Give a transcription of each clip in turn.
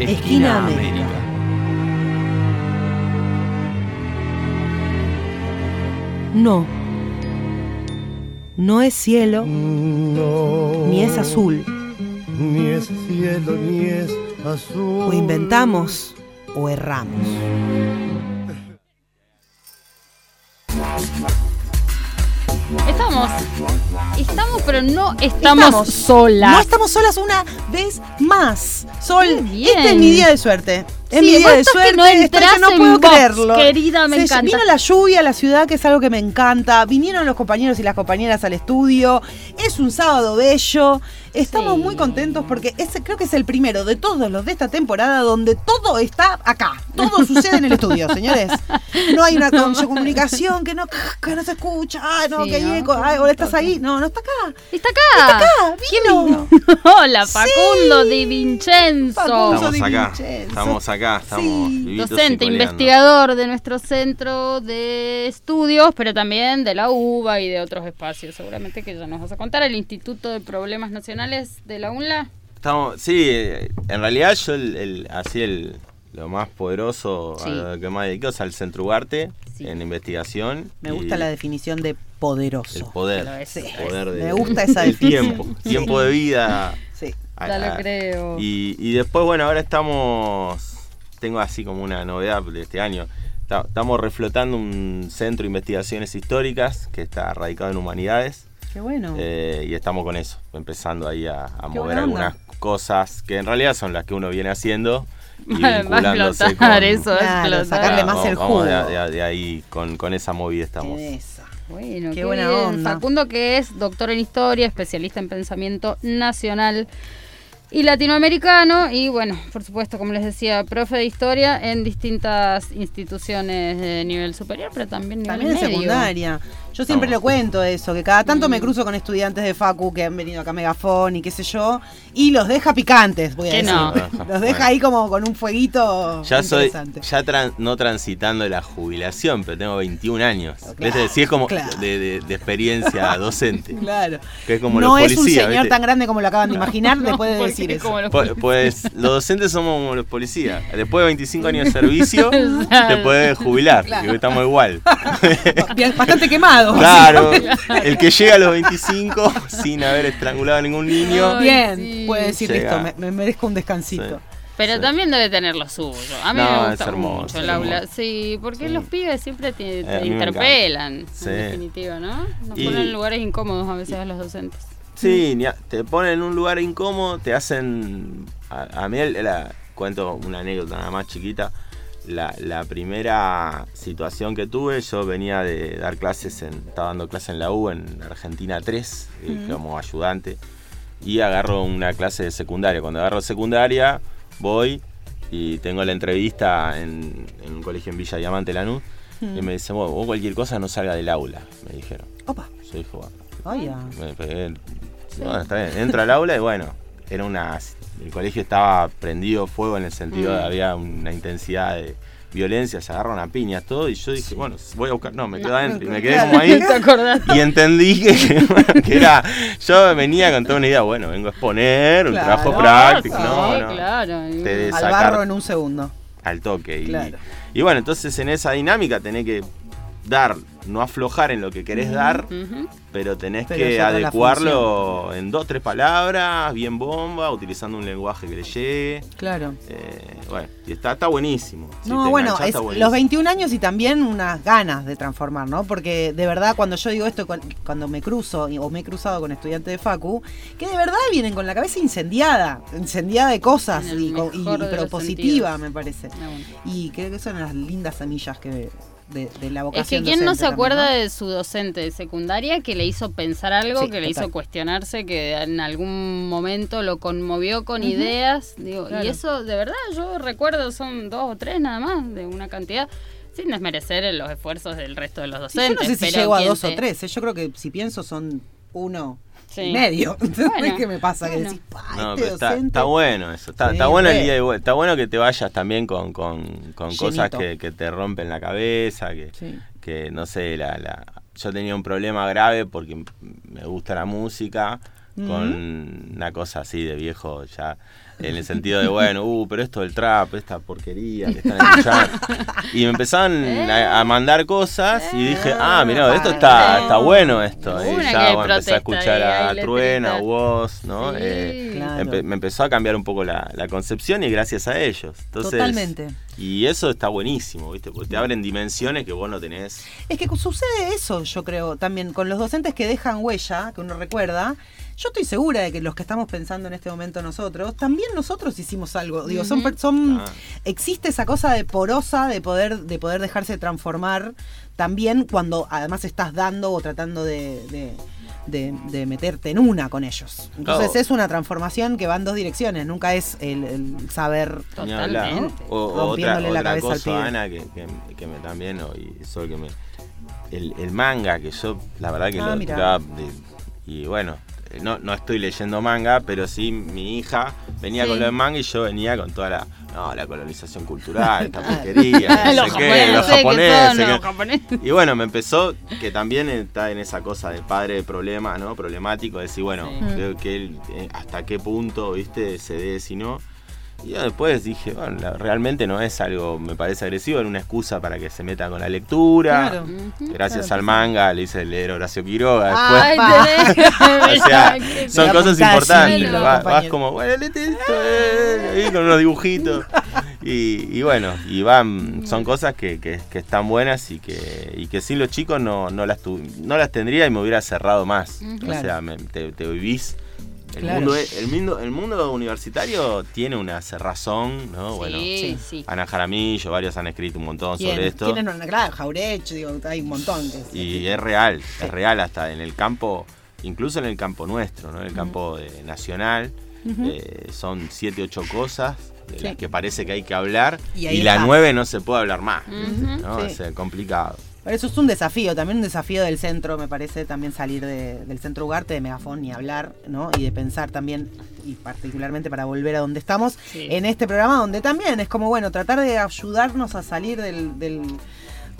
Esquina América. No. No es cielo, ni es azul. Ni es cielo, ni es azul. O inventamos o erramos. Estamos, pero no estamos, solas. No estamos solas una vez más. Sol, bien. este es mi día de suerte. Es Sí, mi día de que suerte. no estoy entras que no en puedo box, creerlo. querida, me encanta. Vino la lluvia a la ciudad, que es algo que me encanta. Vinieron los compañeros y las compañeras al estudio. Es un sábado bello. Estamos Sí. muy contentos porque ese creo que es el primero de todos los de esta temporada donde todo está acá. Todo sucede en el estudio, señores. No hay una comunicación que no, que no se escucha. Ay, no, Sí, que hay estás ahí. No, no está acá. Está acá. acá, ¿Quién vino. vino? Hola, Facundo Di Vincenzo. Facundo. Estamos Di acá, Vincenzo. estamos acá, estamos Sí. Docente, investigador de nuestro centro de estudios, pero también de la UBA y de otros espacios. Seguramente que ya nos vas a contar. El Instituto de Problemas Nacionales de la UNLA. Estamos, sí, eh, en realidad yo el, el- así el lo más poderoso Sí. a lo que más dedico es al Centro Ugarte Sí. en investigación. Me gusta la definición de el poderoso. poder, Lo es, el poder de, Me gusta esa del definición. tiempo, tiempo de vida. Sí. Ya lo creo. Y, y después, bueno, ahora estamos, tengo así como una novedad de este año. Ta- Estamos reflotando un centro de investigaciones históricas que está radicado en humanidades. Qué bueno. Eh, y estamos con eso, empezando ahí a, mover algunas cosas que en realidad son las que uno viene haciendo y Va a vinculándose explotar con- eso, Claro, sacarle más el vamos jugo. de- de ahí, con, con esa movida estamos. Esa. Bueno, Qué qué, buena bien. onda. Facundo, que es doctor en historia, especialista en pensamiento nacional y latinoamericano. Y bueno, por supuesto, como les decía, profe de historia en distintas instituciones de nivel superior, pero también nivel También en medio. secundaria. Yo siempre Vamos. lo cuento eso, que cada tanto Mm. me cruzo con estudiantes de Facu que han venido acá a Megafón y qué sé yo, y los deja picantes, voy a decir. no. Los deja ahí como con un fueguito Ya soy, interesante. ya tran- no transitando la jubilación, pero tengo 21 años. Claro, ¿Ves? Sí, es como claro. de, de- de experiencia docente. Claro. Que es como no los es un policías, señor ¿viste? tan grande como lo acaban de imaginar, puede porque decir es eso. los Pues, pues los docentes somos como los policías. Después de 25 años de servicio, te puedes jubilar. Claro. Digo, estamos igual. Bastante quemado. Claro, el que llega a los 25 sin haber estrangulado a ningún niño. Ay, Bien, sí. puede decir, Llega. listo, me, me merezco un descansito. Sí. Pero Sí. también debe tener lo suyo. A mí No, me es gusta hermoso, mucho el aula. Sí, porque Sí. los pibes siempre te, Eh, te interpelan, Sí. en definitiva, ¿no? Nos Y- ponen en lugares incómodos a veces a los docentes. Sí, te ponen en un lugar incómodo, te hacen. A, a mí, el- la- cuento una anécdota nada más chiquita. La, la primera situación que tuve, yo venía de dar clases, en, estaba dando clases en la U, en Argentina 3, eh, como ayudante, y agarro una clase de secundaria. Cuando agarro secundaria, voy y tengo la entrevista en, en un colegio en Villa Diamante, Lanús, y me dicen, vos, vos cualquier cosa no salga del aula, me dijeron. Opa, Yo dije, bueno, vaya. me pegué. Bueno, está bien. Entro al aula y bueno, era una. El colegio estaba prendido fuego en el sentido de Mm. había una intensidad de violencia, se agarraron a piñas, todo. Y yo dije, bueno, voy a buscar. No, me quedo adentro. Y me quedé como ahí. Y entendí que, bueno, que era. Yo venía con toda una idea, bueno, vengo a exponer, un Claro. trabajo práctico. sí, No, no. claro. y- Te Al sacar- barro en un segundo. Al toque. Y, Claro. y bueno, entonces en esa dinámica tenés que dar, no aflojar en lo que querés dar, pero tenés Pero que adecuarlo en dos, tres palabras, bien bomba, utilizando un lenguaje que le llegue. Claro. Eh, bueno, y está, está buenísimo. Si No, bueno, enganchás, es está buenísimo. los 21 años y también unas ganas de transformar, ¿no? Porque de verdad cuando yo digo esto, cu- cuando me cruzo o me he cruzado con estudiantes de Facu, que de verdad vienen con la cabeza incendiada, incendiada de cosas, y, y- mejor de pero los positiva, sentidos. me parece. Bueno. Y creo que son las lindas semillas que de, de la Es vocación que quién no se acuerda de su docente de secundaria que le hizo pensar algo, Sí, que le total. hizo cuestionarse, que en algún momento lo conmovió con ideas. Digo, Claro. Y eso, de verdad, yo recuerdo, son dos o tres nada más, de una cantidad, sin desmerecer los esfuerzos del resto de los ¿no? Sí, docentes. yo no sé si pero llego a dos te- o tres, ¿eh? yo creo que si pienso son uno Sí. y medio. Bueno, ¿Qué me pasa? bueno. Que decís, "Pa, No, este está, docente". está bueno eso. Está, Sí, está bueno el día de vuelta. Está bueno que te vayas también con, con, con cosas que, que te rompen la cabeza, que, Sí. que no sé, la, la, yo tenía un problema grave porque me gusta la música, con una cosa así de viejo ya en el sentido de bueno uh pero esto del trap esta porquería que están escuchando y me empezaron a, a mandar cosas y dije ah mira esto está está bueno esto y ya bueno, empecé a escuchar a Truena a. Woz no Sí. Eh, Claro. empe- me empezó a cambiar un poco la, la concepción y gracias a ellos entonces Totalmente. y eso está buenísimo viste porque te abren dimensiones que vos no tenés Es que sucede eso, yo creo, también con los docentes que dejan huella, que uno recuerda. Yo estoy segura de que los que estamos pensando en este momento nosotros, también nosotros hicimos algo. Digo, son, per- son Ah. existe esa cosa de porosa de poder, de poder dejarse transformar también cuando además estás dando o tratando de, de- de- de meterte en una con ellos. Entonces Claro. es una transformación que va en dos direcciones, nunca es el, el saber. Totalmente. O, o otra, la otra cabeza al cosa, pibe. Ana, que, que- que me también, o- y eso que me. El, el manga, que yo, la verdad que Ah, lo mirá. tiraba de- Y bueno, no, no estoy leyendo manga, pero sí mi hija venía Sí. con lo de manga y yo venía con toda la. No, la colonización cultural, esta porquería, no sé qué, los japoneses que que- y bueno, me empezó, que también está en esa cosa de padre de problema, ¿no? Problemático, de decir, bueno, Sí. creo que él, eh, hasta qué punto, viste, se dé, si no. Y yo después dije, bueno, la- realmente no es algo, me parece agresivo, era una excusa para que se meta con la lectura. Claro. Gracias Claro, al manga le hice leer Horacio Quiroga después. Ay, tenés- o sea, son cosas importantes. vas, como, bueno, léete esto, eh, ahí con unos dibujitos. Y, y bueno, y van, son cosas que, que- que están buenas y que, y que sin los chicos no, no, las tu- no las tendría y me hubiera cerrado más. O sea, me- te, te vivís. El, Claro. mundo, es- el, mundo, el mundo universitario tiene una cerrazón, ¿no? Bueno, Sí, sí. sí. Ana Jaramillo, varios han escrito un montón sobre esto. ¿Quiénes no? Claro, Jaureche, digo, hay un montón. Que Y es real, es real hasta en el campo, incluso en el campo nuestro, ¿no? En el campo de- nacional, eh, son siete, ocho cosas de Sí. las que parece que hay que hablar Y la nueve no se puede hablar más. ¿no? Sí. Es eh, complicado. Pero eso es un desafío, también un desafío del centro, me parece, también salir de- del centro Ugarte, de Megafón, y hablar, ¿no? Y de pensar también, y particularmente para volver a donde estamos, Sí. en este programa donde también es como, bueno, tratar de ayudarnos a salir del, del,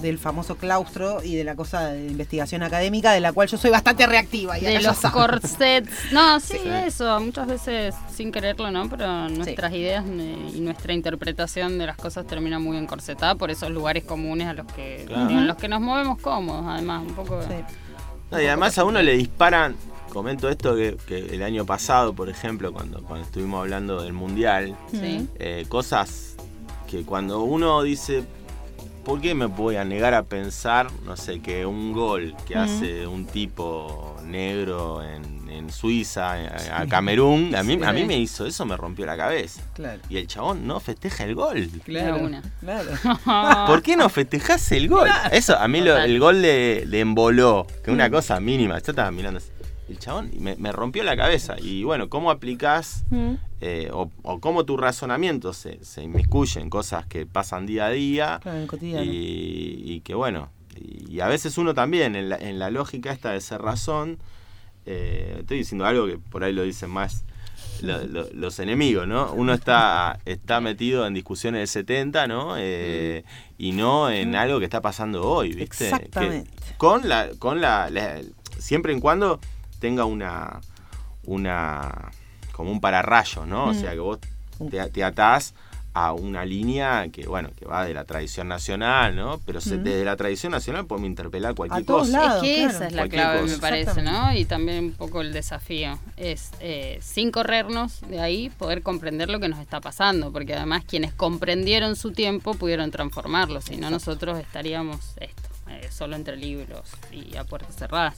del famoso claustro y de la cosa de investigación académica, de la cual yo soy bastante reactiva. Y de los corsets. No, sí, Sí. eso, muchas veces sin quererlo, ¿no? Pero nuestras ideas y nuestra interpretación de las cosas termina muy encorsetada por esos lugares comunes a los que, Claro. en los que nos movemos cómodos, además, un poco. Sí. No, y además a uno le disparan, comento esto que, que el año pasado, por ejemplo, cuando, cuando estuvimos hablando del Mundial, Sí. eh, cosas que cuando uno dice, ¿por qué me voy a negar a pensar, no sé, que un gol que hace un tipo negro en, en Suiza, a, a Camerún, a mí, a mí Sí. me hizo eso, me rompió la cabeza. Claro. Y el chabón no festeja el gol. Claro. Una. claro. ¿Por qué no festejás el gol? Eso, a mí lo- el gol de, de Emboló, que es Mm. una cosa mínima, yo estaba mirando así, el chabón y me, me rompió la cabeza. Y bueno, ¿cómo aplicás Mm. eh, o, o cómo tu razonamiento se, se inmiscuye en cosas que pasan día a día Claro, en el cotidiano. y, y que bueno, y, y a veces uno también en la, en la lógica esta de ser razón, eh, estoy diciendo algo que por ahí lo dicen más lo- lo- los enemigos, ¿no? Uno está, está metido en discusiones del 70, ¿no? Eh, y no en algo que está pasando hoy, ¿viste? Que- Exactamente. con la, con la, la- siempre en cuando tenga una, una, como un pararrayo, ¿no? O Mm. sea, que vos te, te atás a una línea que, bueno, que va de la tradición nacional, ¿no? Pero se- Mm. desde la tradición nacional podemos interpelar cualquier A todos cosa. lados. Es que claro. esa es la Cualquier clave, cosa. me parece, ¿no? Y también un poco el desafío. Es, eh, sin corrernos de ahí, poder comprender lo que nos está pasando. Porque además quienes comprendieron su tiempo pudieron transformarlo. Si no, nosotros estaríamos esto, eh, solo entre libros y a puertas cerradas.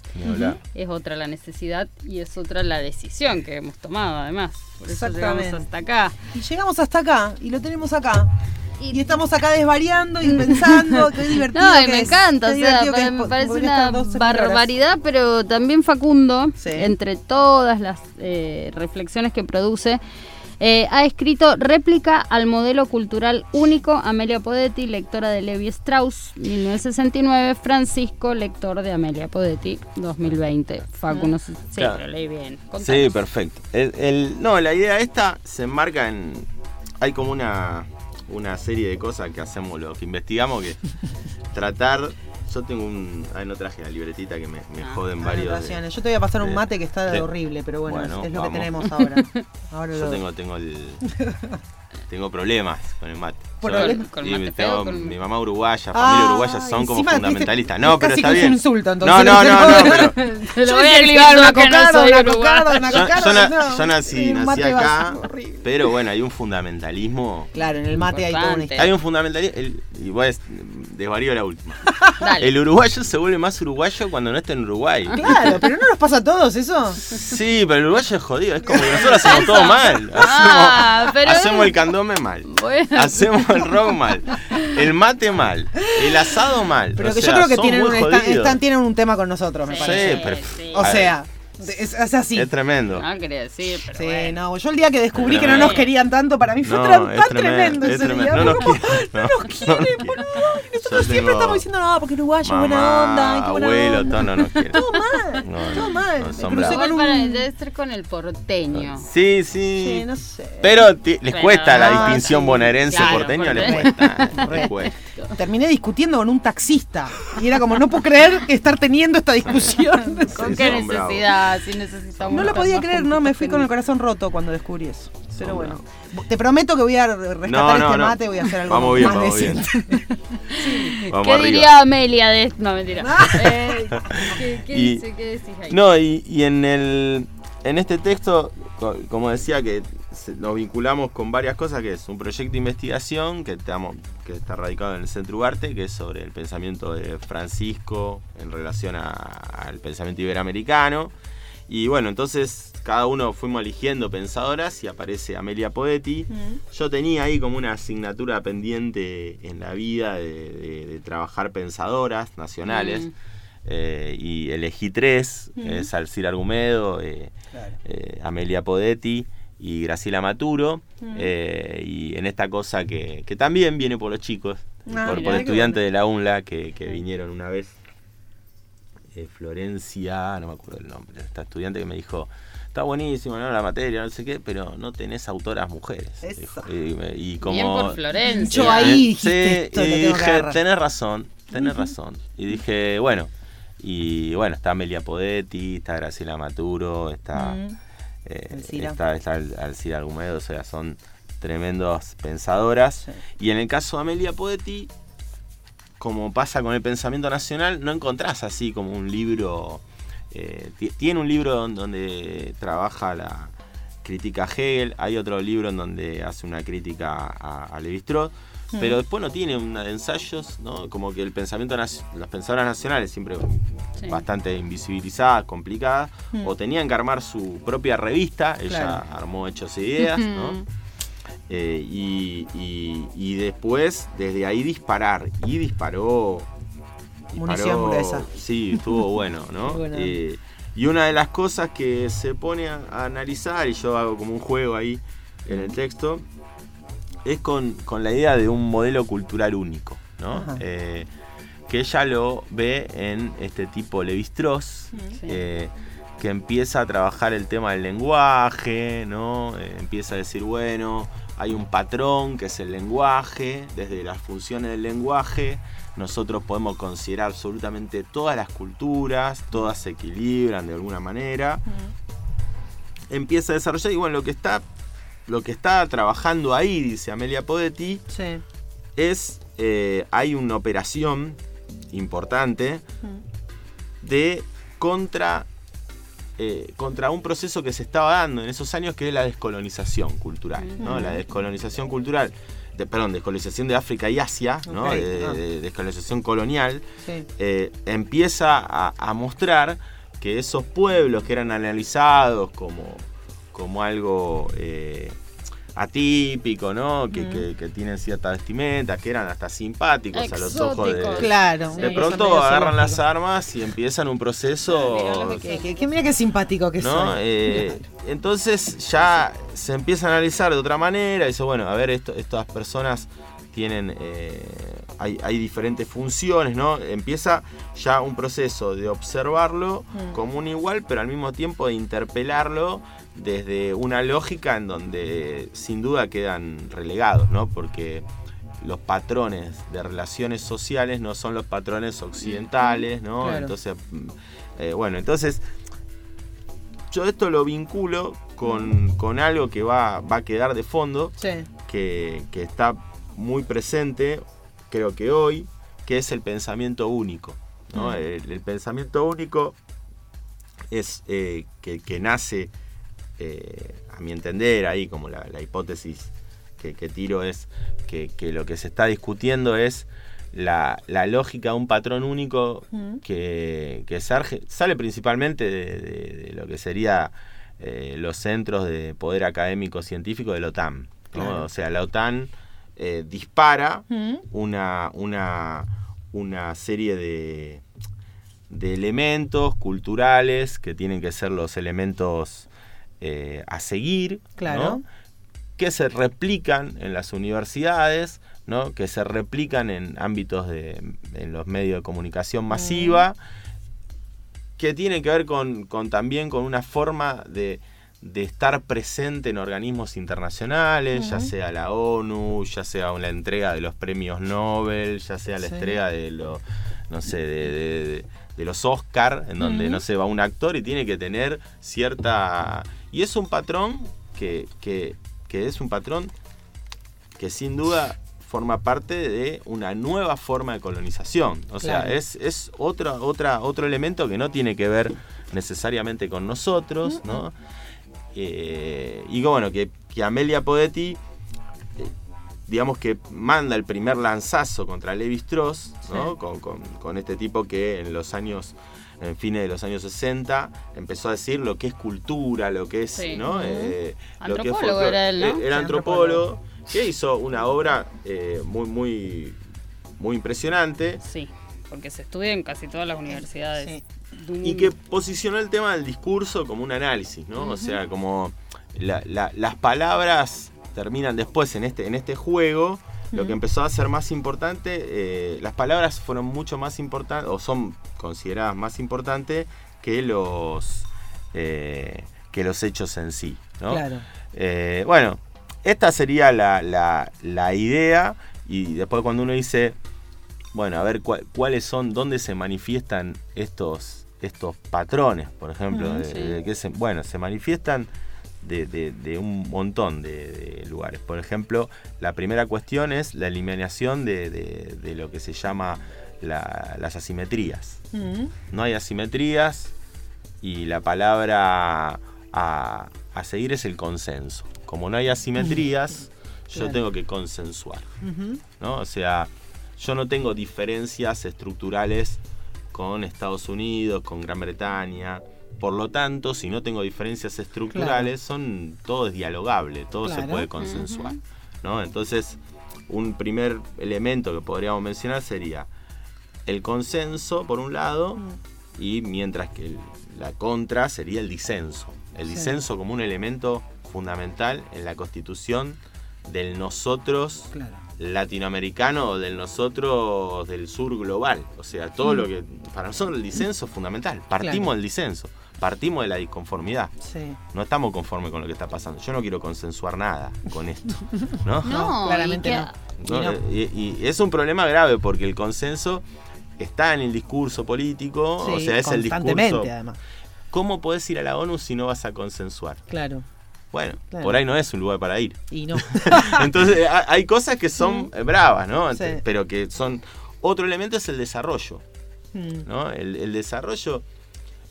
Es otra la necesidad y es otra la decisión que hemos tomado, además. Por eso llegamos hasta acá. Y llegamos hasta acá, y lo tenemos acá. Y- Y estamos acá desvariando y pensando, qué divertido. No, y que me es, encanta, o sea, es, me parece una estar 12 horas. barbaridad, pero también Facundo, Sí. entre todas las eh, reflexiones que produce, eh, ha escrito réplica al modelo cultural único, Amelia Podetti, lectora de Levi Strauss, 1969, Francisco, lector de Amelia Podetti, 2020. Facu, no sé, sí, Claro. pero leí bien. Sí, perfecto. El, el- no, la idea esta se enmarca en. Hay como una, una serie de cosas que hacemos, lo que investigamos, que tratar. Yo tengo un. Ah, no traje la libretita que me, me Ah, joden varios. de-. Yo te voy a pasar un mate que está de- horrible, pero bueno, Bueno, es, es lo que tenemos ahora. ahora Yo lo- tengo, tengo el. tengo problemas con el mate. Yo- ¿Con y mate tengo- con- Mi mamá uruguaya, familia Ah, uruguaya son como fundamentalistas. No, pero está bien. un insulto, no, entonces, no, no no, no, pero. Te Yo lo voy a dar una soy una cocarda, una Yo, cocarda. yo na- no. yo nací, Un nací acá, pero bueno, hay un fundamentalismo. Claro, en el mate hay Importante. historia. Hay un fundamentalismo. el- Y voy a desvarío la última. Dale. El uruguayo se vuelve más uruguayo cuando no está en Uruguay. Claro, pero no nos pasa a todos eso. Sí, pero el uruguayo es jodido. Es como que nosotros hacemos todo mal. Hacemos, Ah, pero- hacemos el candombe mal. Bueno. Hacemos el rock mal. El mate mal. El asado mal. Pero O que yo sea, creo que tienen un, están, están- tienen un tema con nosotros, me Sí, parece. Sí, pero- sí. O sea, es, es así. Es tremendo. No quería decir, pero Sí, bueno. no, yo el día que descubrí que no nos querían tanto, para mí fue No, tan, es tremendo, tremendo es ese tremendo. día. No Fue nos como, quieren, no, no nos no quieren, nos quieren. boludo. Y nosotros siempre tengo estamos diciendo, no, porque uruguayo, buena Mamá, onda, ay, qué buena abuelo, onda. todo no nos quiere. Todo mal, No, todo mal. crucé con para, un... debe ser con el porteño. Sí, sí. Sí, no sé. Pero les Pero cuesta la distinción sí, bonaerense claro, porteño, les cuesta. les cuesta. Terminé discutiendo con un taxista. Y era como, no puedo creer estar teniendo esta discusión. ¿Con qué necesidad? Si necesitamos No lo podía creer, no, me fui que con el corazón roto cuando descubrí eso. Pero bueno, te prometo que voy a rescatar No, no, este no. mate, voy a hacer algo Vamos bien, más vamos bien. decente. Vamos ¿Qué arriba. diría Amelia de esto? No, mentira. Eh, ¿qué, qué Y- dice? ¿Qué decís ahí? No, y, y en el en este texto, co- como decía, que lo vinculamos con varias cosas, que es un proyecto de investigación que, estamos, que está radicado en el Centro Ugarte, que es sobre el pensamiento de Francisco en relación a- al pensamiento iberoamericano. Y bueno, entonces cada uno fuimos eligiendo pensadoras y aparece Amelia Poetti. Yo tenía ahí como una asignatura pendiente en la vida de, de- de trabajar pensadoras nacionales. Mm. Eh, y elegí tres, es Alcira Argumedo, eh, eh, Amelia Podetti y Graciela Maturo. eh, y en esta cosa que, que también viene por los chicos, Ah, por, estudiantes bueno. de la UNLA que, que vinieron una vez. Eh, Florencia, no me acuerdo el nombre, esta estudiante que me dijo, está buenísimo, ¿no? La materia, no sé qué, pero no tenés autoras mujeres. Eso. Y, como, Bien por Florencia. Yo ahí sí, y dije, tenés razón, tenés razón. Y dije, bueno, y bueno, está Amelia Podetti, está Graciela Maturo, está, Mm. Eh, está, está Al- Alcira Argumedo, o sea, son tremendos pensadoras. Sí. Y en el caso de Amelia Podetti, como pasa con el pensamiento nacional, no encontrás así como un libro. eh, ti- tiene un libro don- donde trabaja la crítica a Hegel, hay otro libro en donde hace una crítica a, a Levi-Strauss, pero después no tiene una de ensayos, ¿no? Como que el pensamiento, las pensadoras nacionales siempre Sí. bastante invisibilizadas, complicadas, Mm. o tenían que armar su propia revista, ella Claro. armó Hechos e Ideas, ¿no? Eh, y, y- y después, desde ahí disparar. Y disparó. Munición gruesa. Sí, estuvo bueno, ¿no? Eh, y una de las cosas que se pone a, a analizar, y yo hago como un juego ahí en el texto, es con, con la idea de un modelo cultural único, ¿no? Eh, que ella lo ve en este tipo Levi-Strauss, Sí. eh, que empieza a trabajar el tema del lenguaje, ¿no? Eh, empieza a decir, bueno, hay un patrón que es el lenguaje, desde las funciones del lenguaje nosotros podemos considerar absolutamente todas las culturas, todas se equilibran de alguna manera. Empieza a desarrollar y bueno, lo que está lo que está trabajando ahí, dice Amelia Podetti, Sí. es eh, hay una operación importante de contra eh, contra un proceso que se estaba dando en esos años que es la descolonización cultural, ¿no? La descolonización cultural, de- perdón, descolonización de África y Asia, ¿no? De- ah. de- descolonización colonial, Sí. eh, empieza a, a mostrar que esos pueblos que eran analizados como, como algo eh, atípico, ¿no? Que, Mm. que- que tienen cierta vestimenta, que eran hasta simpáticos a los ojos de... Claro. De pronto agarran las armas y empiezan un proceso... Mirá lo que Que, que- que mira qué simpático que ¿no? Eh, entonces ya se empieza a analizar de otra manera. Dice, bueno, a ver, esto- estas personas tienen. eh, hay, hay diferentes funciones, ¿no? Empieza ya un proceso de observarlo Mm. como un igual, pero al mismo tiempo de interpelarlo desde una lógica en donde sin duda quedan relegados, ¿no? Porque los patrones de relaciones sociales no son los patrones occidentales, ¿no? Claro. Entonces, mm, eh, bueno, entonces yo esto lo vinculo con, con algo que va, va a quedar de fondo, Sí. que, que está muy presente, creo que hoy, que es el pensamiento único. ¿no? Mm. El, el pensamiento único es eh, que, que nace, eh, a mi entender, ahí como la, la hipótesis que, que tiro es que, que lo que se está discutiendo es la, la lógica de un patrón único Mm. que, que sarge- sale principalmente de, de- de lo que sería eh, los centros de poder académico científico de la OTAN. ¿no? Claro. O sea, la OTAN eh, dispara Mm. una, una, una serie de, de elementos culturales que tienen que ser los elementos eh, a seguir, Claro. ¿no? que se replican en las universidades, ¿no? que se replican en ámbitos de en los medios de comunicación masiva, que tienen que ver con, con también con una forma de, de estar presente en organismos internacionales, ya sea la ONU, ya sea la entrega de los premios Nobel, ya sea la Sí. entrega de los, no sé, de, de- de- de los Oscar, en donde, no sé, va un actor y tiene que tener cierta... Y es un patrón que, que, que es un patrón que sin duda forma parte de una nueva forma de colonización. O sea, Claro. es, es otra, otra, otro elemento que no tiene que ver necesariamente con nosotros, ¿no? Eh, y que, bueno, que, que Amelia Podetti, digamos que manda el primer lanzazo contra Levi Strauss, ¿no? Sí. Con, con- con este tipo que en los años, en fines de los años 60, empezó a decir lo que es cultura, lo que es, Sí. ¿no? Ujú. Eh, lo que es Antropólogo folclore. era él, ¿no? Eh, Era antropólogo. antropólogo, que hizo una obra eh, muy, muy, muy impresionante. Sí, porque se estudia en casi todas las universidades. Sí. Y que posicionó el tema del discurso como un análisis, ¿no? O sea, como la- la- las palabras terminan después en este, en este juego. Lo que empezó a ser más importante, eh, las palabras fueron mucho más importantes, o son consideradas más importantes que los, eh, que los hechos en sí, ¿no? Claro. Eh, bueno, esta sería la, la- la idea y después cuando uno dice, bueno, a ver cuáles son, dónde se manifiestan estos, estos patrones, por ejemplo, Ujú, de- sí. de que se- bueno, se manifiestan de, de- de un montón de, lugares. Por ejemplo, la primera cuestión es la eliminación de, lo que se llama la- las asimetrías Mm. no hay asimetrías y la palabra a, a seguir es el consenso. Como no hay asimetrías, yo Claro. tengo que consensuar. ¿no? O sea, yo no tengo diferencias estructurales con Estados Unidos, con Gran Bretaña. Por lo tanto, si no tengo diferencias estructurales, son todo es dialogable, todo se puede consensuar, ¿no? Entonces, un primer elemento que podríamos mencionar sería el consenso, por un lado, Mm. y mientras que el- la contra sería el disenso. El Sí. disenso como un elemento fundamental en la constitución del nosotros Claro. latinoamericano o del nosotros del sur global. O sea, todo lo que... Para nosotros el disenso es fundamental. Partimos Mm. Del disenso, partimos de la disconformidad. Sí. No estamos conformes con lo que está pasando. Yo no quiero consensuar nada con esto. ¿no? No, claramente y que- no. ¿no? Y es un problema grave porque el consenso está en el discurso político, o Sí, sea, es el constantemente, discurso. además. ¿Cómo podés ir a la ONU si no vas a consensuar? Claro. Bueno, Claro. por ahí no es un lugar para ir. Y no. Entonces, ha- hay cosas que son bravas, ¿no? Sí. Pero que son. Otro elemento es el desarrollo, Mm. ¿no? El, el desarrollo.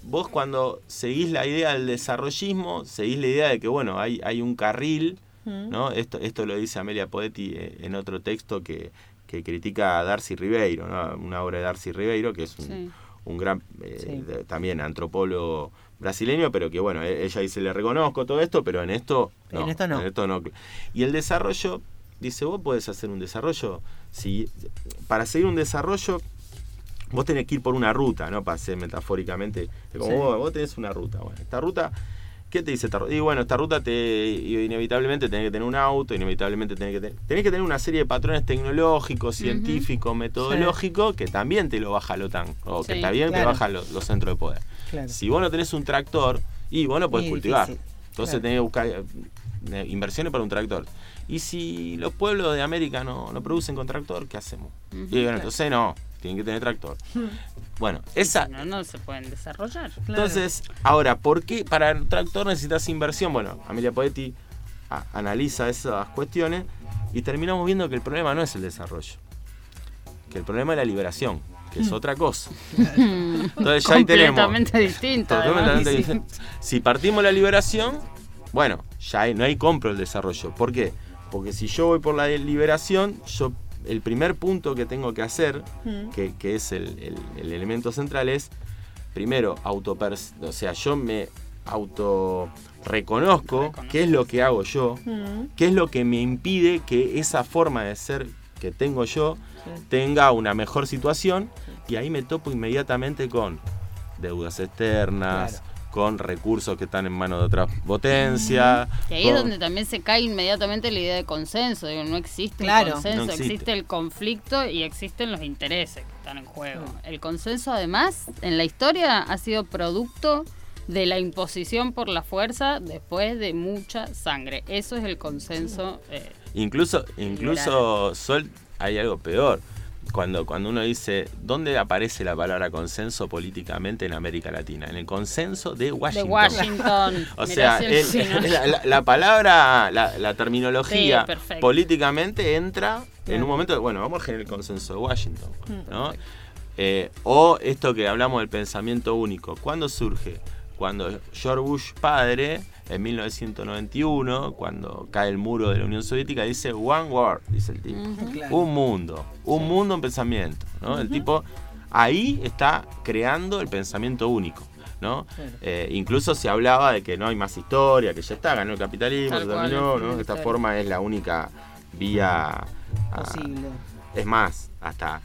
Vos cuando seguís la idea del desarrollismo, seguís la idea de que, bueno, hay, hay un carril. ¿no? Esto, esto lo dice Amelia Poetti eh, en otro texto que, que critica a Darcy Ribeiro, ¿no? Una obra de Darcy Ribeiro, que es un, Sí. un gran, eh, Sí. de- también antropólogo brasileño, pero que bueno, e- ella dice, le reconozco todo esto, pero en esto no. En esto no. En esto no. Y el desarrollo, dice, vos podés hacer un desarrollo, si para seguir un desarrollo, vos tenés que ir por una ruta, ¿no? Para ser metafóricamente, como Sí. vos, vos tenés una ruta, bueno, esta ruta... ¿Qué te dice esta ruta? Y bueno, esta ruta te inevitablemente tenés que tener un auto, inevitablemente tenés que tener, tenés que tener una serie de patrones tecnológicos, científicos, metodológicos, que también te lo baja la OTAN, o que también te claro. bajan los, los centros de poder. Claro. Si vos no tenés un tractor, y vos no podés Y cultivar. difícil, Entonces claro. tenés que buscar. eh, inversiones para un tractor. Y si los pueblos de América no, no producen con tractor, ¿qué hacemos? Y bueno, entonces no, tienen que tener tractor. Bueno, esa, No, no se pueden desarrollar. entonces, ahora, ¿por qué para el tractor necesitas inversión? Bueno, Amelia Poetti analiza esas cuestiones y terminamos viendo que el problema no es el desarrollo, que el problema es la liberación, que es otra cosa. Entonces ya ahí tenemos. Completamente distinto. además. Totalmente diferente. Si partimos la liberación, bueno, ya hay- no hay compro el desarrollo. ¿Por qué? Porque si yo voy por la liberación, yo el primer punto que tengo que hacer, que, que es el, el- el elemento central, es primero autopers o sea, yo me auto reconozco. qué es lo que hago yo, qué es lo que me impide que esa forma de ser que tengo yo tenga una mejor situación y ahí me topo inmediatamente con deudas externas, con recursos que están en manos de otra potencia. Y ahí con- es donde también se cae inmediatamente la idea de consenso. Digo, no existe Claro. el consenso, No existe. existe. el conflicto y existen los intereses que están en juego. El consenso, además, en la historia ha sido producto de la imposición por la fuerza después de mucha sangre. Eso es el consenso. eh, Incluso, incluso Sol, hay algo peor. Cuando, cuando uno dice, ¿dónde aparece la palabra consenso políticamente en América Latina? En el consenso de de Washington. Washington. O sea, el la, la- la palabra, la, la terminología Sí, políticamente entra en un momento de, bueno, vamos a generar el consenso de Washington. ¿no? Eh, o esto que hablamos del pensamiento único. ¿Cuándo surge? Cuando George Bush padre, en 1991, cuando cae el muro de la Unión Soviética, dice One World, dice el tipo. Claro. Un mundo, un mundo en pensamiento. ¿no? El tipo ahí está creando el pensamiento único. ¿no? Claro. Eh, incluso se hablaba de que no hay más historia, que ya está, ganó el capitalismo, Tal se terminó, ¿no? esta forma es la única vía a- Posible. es más, hasta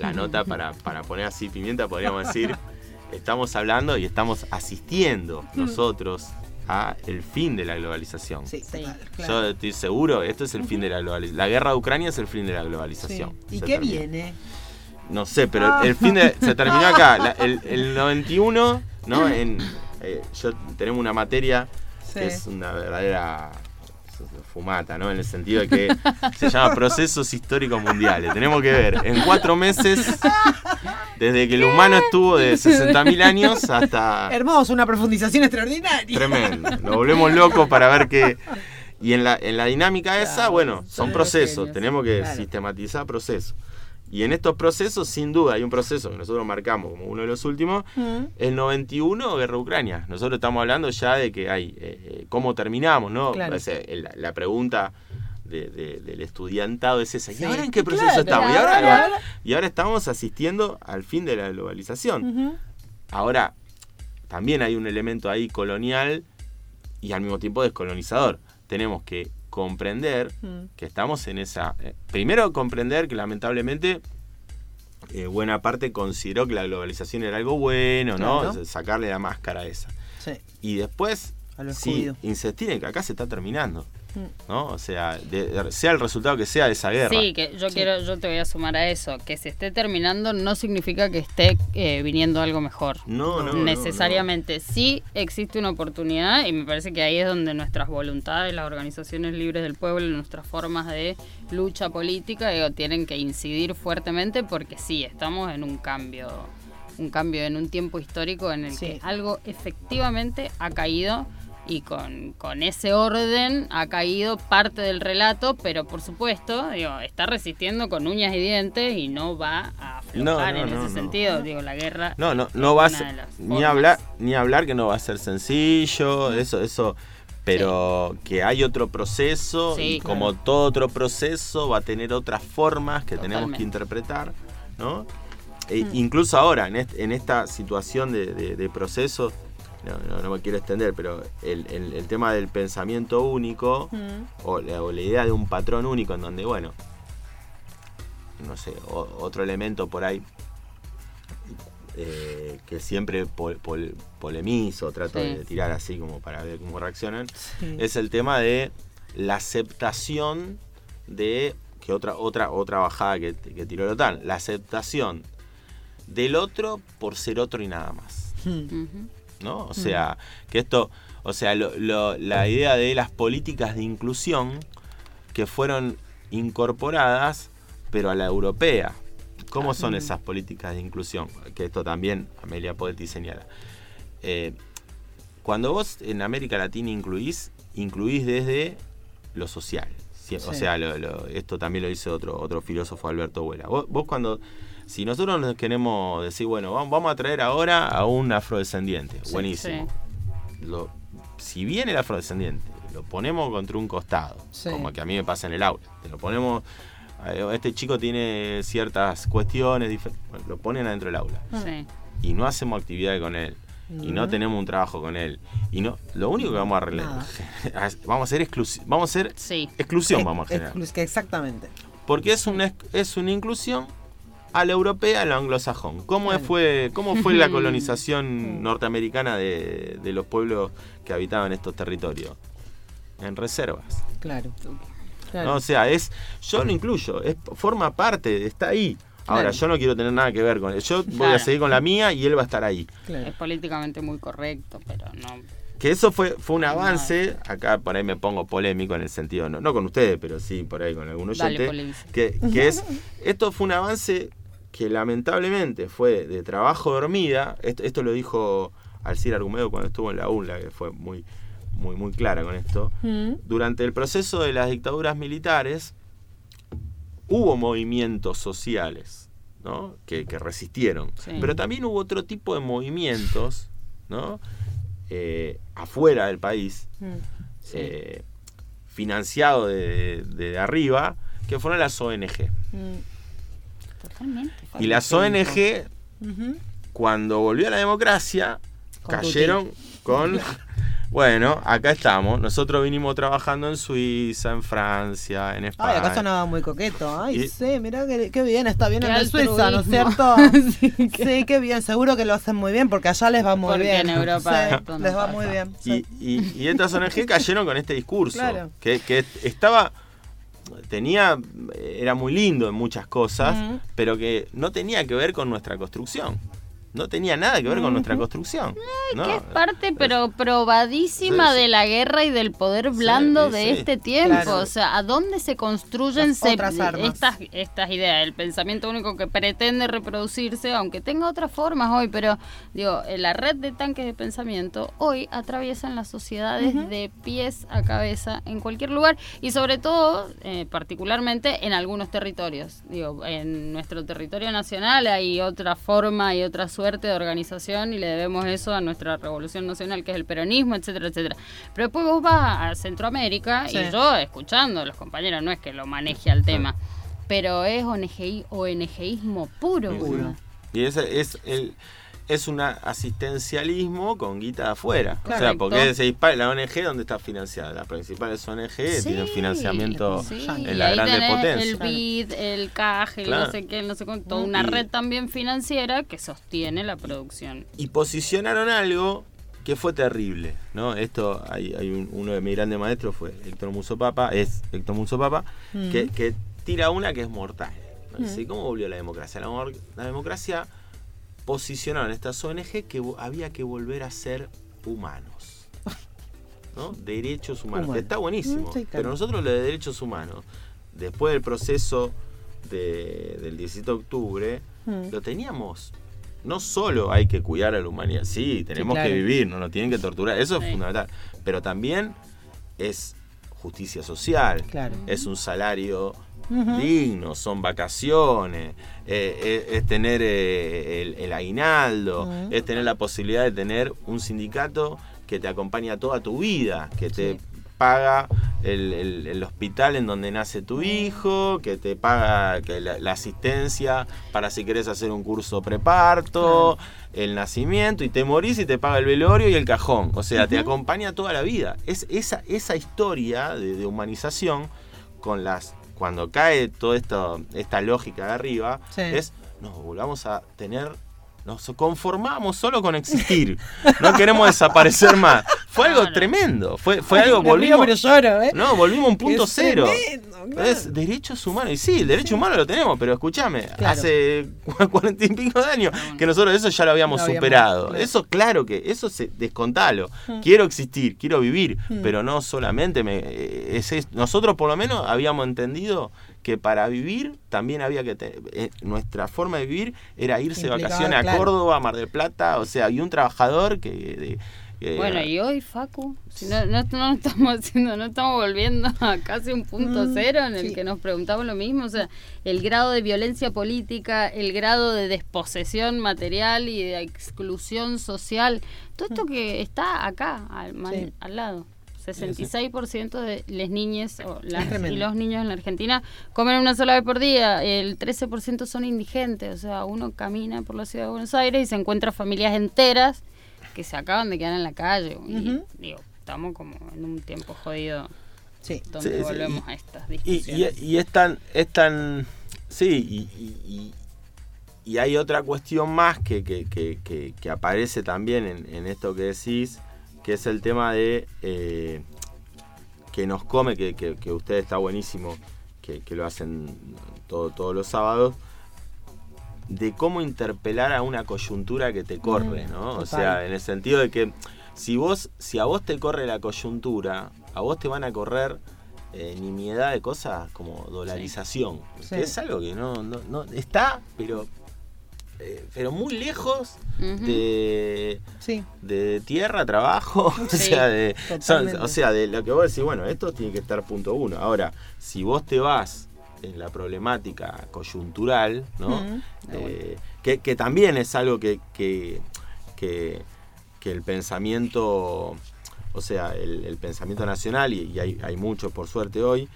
la nota para, para poner así pimienta podríamos decir, estamos hablando y estamos asistiendo nosotros a el fin de la globalización. Sí, Sí. total, Yo claro. estoy seguro, esto es el fin de la globalización. La guerra de Ucrania es el fin de la Sí. globalización. ¿Y qué termina. viene? No sé, pero Ah. el fin de, se terminó acá. La- el, el 91, ¿no? En, eh, yo tenemos una materia Sí. que es una verdadera fumata, ¿no? En el sentido de que se llama procesos históricos mundiales. Tenemos que ver en cuatro meses, desde que el humano estuvo de 60.000 años hasta... Hermoso, una profundización extraordinaria. Tremendo. Nos volvemos locos para ver qué... Y en la, en la dinámica esa, bueno, son procesos. genios. Tenemos que Claro. sistematizar procesos. Y en estos procesos, sin duda, hay un proceso que nosotros marcamos como uno de los últimos. Mm. El 91, guerra Ucrania. Nosotros estamos hablando ya de que hay, eh, eh, ¿cómo terminamos? no Claro. La, la pregunta de- de- del estudiantado es esa. ¿Y Sí. ahora en qué proceso Claro, estamos? Y ahora, y ahora estamos asistiendo al fin de la globalización. Ahora, también hay un elemento ahí colonial y al mismo tiempo descolonizador. Tenemos que comprender que estamos en esa... eh, primero comprender que lamentablemente eh, buena parte consideró que la globalización era algo bueno, ¿no? Claro. Sacarle la máscara a esa. Sí. Y después, sí, insistir en que acá se está terminando. ¿No? O sea, de- sea el resultado que sea de esa guerra. Sí, que yo quiero, yo te voy a sumar a eso, que se esté terminando no significa que esté eh, viniendo algo mejor. No, no, no, necesariamente. Sí existe una oportunidad y me parece que ahí es donde nuestras voluntades, las organizaciones libres del pueblo, nuestras formas de lucha política, digo, tienen que incidir fuertemente porque sí, estamos en un cambio, un cambio en un tiempo histórico en el Sí. que algo efectivamente ha caído y con, con ese orden ha caído parte del relato, pero por supuesto, digo, está resistiendo con uñas y dientes y no va a aflojar No, no, en no, ese no. sentido. Digo, la guerra No, no, no va a ser, ni hablar, ni hablar que no va a ser sencillo, eso, eso, pero que hay otro proceso Sí, y claro. como todo otro proceso va a tener otras formas que tenemos Totalmente. que interpretar, ¿no? E Incluso ahora, en, est- en esta situación de, de- de proceso, no, no- no me quiero extender, pero el, el- el tema del pensamiento único Mm. o la, o la idea de un patrón único en donde, bueno, no sé, o- otro elemento por ahí eh, que siempre pol- pol- polemizo, trato Sí. de tirar así como para ver cómo reaccionan, Sí. es el tema de la aceptación de, que otra, otra, otra bajada que, que tiró el OTAN, la aceptación del otro por ser otro y nada más. Mm. ¿No? O sea, que esto, O sea, lo- lo- la idea de las políticas de inclusión que fueron incorporadas, pero a la europea. ¿Cómo son esas políticas de inclusión? Que esto también Amelia Poetti señala. Eh, cuando vos en América Latina incluís, incluís desde lo social. O sea, lo- lo- esto también lo dice otro, otro filósofo, Alberto Vuela. Vos, vos cuando, si nosotros nos queremos decir, bueno, vamos, a traer ahora a un afrodescendiente, buenísimo. Lo- si viene el afrodescendiente, lo ponemos contra un costado, Sí. como que a mí me pasa en el aula. Te lo ponemos, este chico tiene ciertas cuestiones, lo ponen adentro del aula Sí. y no hacemos actividades con él y no tenemos un trabajo con él y no lo único que vamos a arreglar vamos a hacer exclusión vamos a hacer Sí. exclusión Ex- vamos a generar exactamente. porque es una es una inclusión a la europea a la anglosajón cómo Claro. fue cómo fue la colonización norteamericana de, de los pueblos que habitaban estos territorios en reservas Claro. Claro. ¿no? O sea, es. Yo lo incluyo, es, forma parte, está ahí. Ahora, Claro. yo no quiero tener nada que ver con él. Yo voy a seguir con la mía y él va a estar ahí. claro. Es políticamente muy correcto, pero no. Que eso fue, fue un avance. Acá por ahí me pongo polémico en el sentido, no, no con ustedes, pero sí por ahí con algunos oyente. Que, que es. Esto fue un avance que lamentablemente fue de trabajo de hormiga. Esto, esto lo dijo Alcir Argumedo cuando estuvo en la UNLA, que fue muy, muy, muy clara con esto. Mm. durante el proceso de las dictaduras militares hubo movimientos sociales ¿no? que, que resistieron, Sí. pero también hubo otro tipo de movimientos ¿no? Eh, afuera del país, Mm. eh, financiado de, de arriba, que fueron las ONG. Mm. Totalmente. Y las ONG, cuando volvió a la democracia, Con cayeron con... Bueno, acá estamos. Nosotros vinimos trabajando en Suiza, en Francia, en España. Ay, acá sonaba muy coqueto. Ay, Y- sí, mirá qué, qué bien, está bien en Suiza, ¿no es cierto? Sí, sí, qué bien, seguro que lo hacen muy bien porque allá les va muy Porque bien. en Europa Sí, esto no les va pasa. muy bien. Y- y estas ONG cayeron con este discurso. Claro. Que, que estaba. Tenía. Era muy lindo en muchas cosas, pero que no tenía que ver con nuestra construcción. No tenía nada que ver con nuestra construcción. ¿no? que es parte, pero probadísima Sí, sí. de la guerra y del poder blando Sí, de este tiempo. Claro. O sea, ¿a dónde se construyen se- otras estas, estas ideas? El pensamiento único que pretende reproducirse, aunque tenga otras formas hoy, pero digo, eh, la red de tanques de pensamiento hoy atraviesan las sociedades de pies a cabeza en cualquier lugar y sobre todo, eh, particularmente en algunos territorios. Digo, en nuestro territorio nacional hay otra forma y otra suerte de organización y le debemos eso a nuestra revolución nacional que es el peronismo, etcétera, etcétera. Pero después vos vas a Centroamérica Sí. y yo escuchando a los compañeros, no es que lo maneje al tema, pero es ONG, ONGismo puro. Puro. Y ese es el. Es un asistencialismo con guita de afuera. O sea, porque se dispara la ONG donde está financiada. Las principales ONG tienen Sí, financiamiento sí, en la grande potencia. El BID, el CAG, el Claro. no sé qué, el no sé cuánto, toda una Y- red también financiera que sostiene la producción. y posicionaron algo que fue terrible, ¿no? Esto, hay, hay un- uno de mis grandes maestros fue Héctor Musopapa, es Héctor Musopapa, Mm. que, que tira una que es mortal. ¿no? Dice, ¿Cómo volvió la democracia? La democracia posicionaron estas ONG que había que volver a ser humanos. ¿no? Derechos humanos, está buenísimo. Mm, sí, claro. Pero nosotros lo de derechos humanos, después del proceso de- del 17 de octubre, Mm. lo teníamos. No solo hay que cuidar a la humanidad, sí, tenemos claro. que vivir, no nos tienen que torturar, eso es Sí. fundamental. Pero también es justicia social, Claro. es un salario Digno, son vacaciones, eh, es, es tener eh, el, el aguinaldo, es tener la posibilidad de tener un sindicato que te acompaña toda tu vida, que te Sí. paga el, el- el hospital en donde nace tu hijo, que te paga que la, la asistencia para si querés hacer un curso preparto, el nacimiento, y te morís y te paga el velorio y el cajón. O sea, te acompaña toda la vida. Es esa, esa historia de, de humanización con las. Cuando cae toda esta lógica de arriba, Sí. es nos volvamos a tener. Nos conformamos solo con existir. No queremos desaparecer más. fue algo Claro. tremendo. Fue, fue algo, volvimos. pero lloro, ¿eh? No, volvimos a un punto Es cero. tremendo, claro. Es derechos humanos. Y sí, el derecho humano lo tenemos, pero escúchame, Claro. hace cuarenta y pico de años que nosotros eso ya lo habíamos Lo habíamos, superado. Eso, claro que, eso se descontalo. Quiero existir, quiero vivir, Mm. pero no solamente me. eh, es- es- nosotros por lo menos habíamos entendido que para vivir también había que tener. eh, nuestra forma de vivir era irse de vacaciones a. Córdoba, a Mar del Plata, o sea, y un trabajador que. de- que- Bueno, y hoy, Facu, si no, no, no estamos haciendo, no estamos volviendo a casi un punto Mm, cero en el sí. que nos preguntamos lo mismo, o sea, el grado de violencia política, el grado de desposesión material y de exclusión social, todo esto que está acá, al, Sí. al lado. 66% de las niñas o las, y los niños en la Argentina comen una sola vez por día, el 13% son indigentes, o sea, uno camina por la ciudad de Buenos Aires y se encuentra familias enteras que se acaban de quedar en la calle. Y digo, estamos como en un tiempo jodido Sí. donde Sí, volvemos y- a estas Y, discusiones. y- y es tan, es tan, sí, y, y- y- y hay otra cuestión más que, que, que- que- que aparece también en, en esto que decís, que es el tema de eh, que nos come, que, que, que usted está buenísimo, que, que lo hacen todo- todos los sábados, de cómo interpelar a una coyuntura que te corre, Mm, ¿no? O sea, en el sentido de que si vos, si a vos te corre la coyuntura, a vos te van a correr eh, nimiedad de cosas como dolarización, Sí. que es algo que no, no, no- está, pero eh, pero muy lejos de, Sí. de tierra, trabajo, o sea, de, son- totalmente. o sea, de lo que vos decís, bueno, esto tiene que estar punto uno. Ahora, si vos te vas en la problemática coyuntural, ¿no? Eh, que, que también es algo que, que, que, que el pensamiento, o sea, el, el pensamiento nacional, y, y hay, hay mucho por suerte hoy.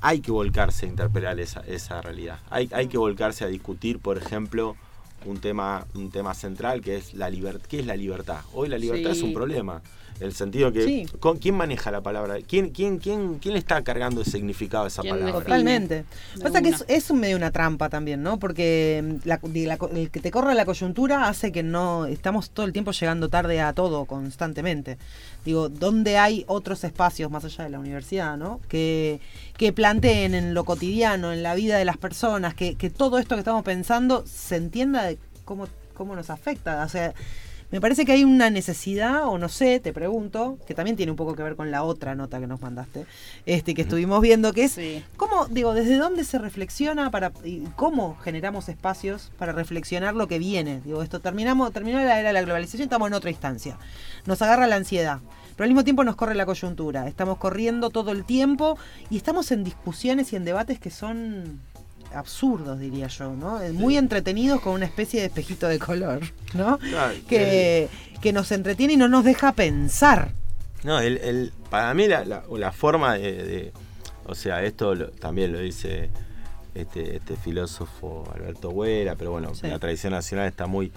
Hay que volcarse a interpelar esa, esa realidad. Hay, hay que volcarse a discutir, por ejemplo, un tema, un tema central que es la libertad. ¿Qué es la libertad? Hoy la libertad Sí. es un problema. El sentido que. Sí. ¿con- ¿Quién maneja la palabra? ¿Quién, quién, quién, quién le está cargando el significado a esa ¿Quién palabra? Totalmente. Pasa que es, es un medio una trampa también, ¿no? Porque mm, la- el que te corra la coyuntura hace que no estamos todo el tiempo llegando tarde a todo constantemente. Digo, ¿dónde hay otros espacios más allá de la universidad, ¿no? Que, que planteen en lo cotidiano, en la vida de las personas, que, que todo esto que estamos pensando se entienda de cómo, cómo nos afecta. O sea, me parece que hay una necesidad, o no sé, te pregunto, que también tiene un poco que ver con la otra nota que nos mandaste, este que estuvimos viendo, que es Sí. ¿Cómo, digo, desde dónde se reflexiona para y cómo generamos espacios para reflexionar lo que viene? Digo, esto terminamos, terminó la era de la globalización, estamos en otra instancia. Nos agarra la ansiedad, pero al mismo tiempo nos corre la coyuntura. Estamos corriendo todo el tiempo y estamos en discusiones y en debates que son absurdos, diría yo, ¿no? Eh, Muy entretenidos con una especie de espejito de color, ¿no? Claro, Que, que nos entretiene y no nos deja pensar. No, el, el- para mí la, la- la forma de, de- O sea, esto lo- también lo dice este, este filósofo Alberto Huera, pero bueno, Sí. la tradición nacional está muy...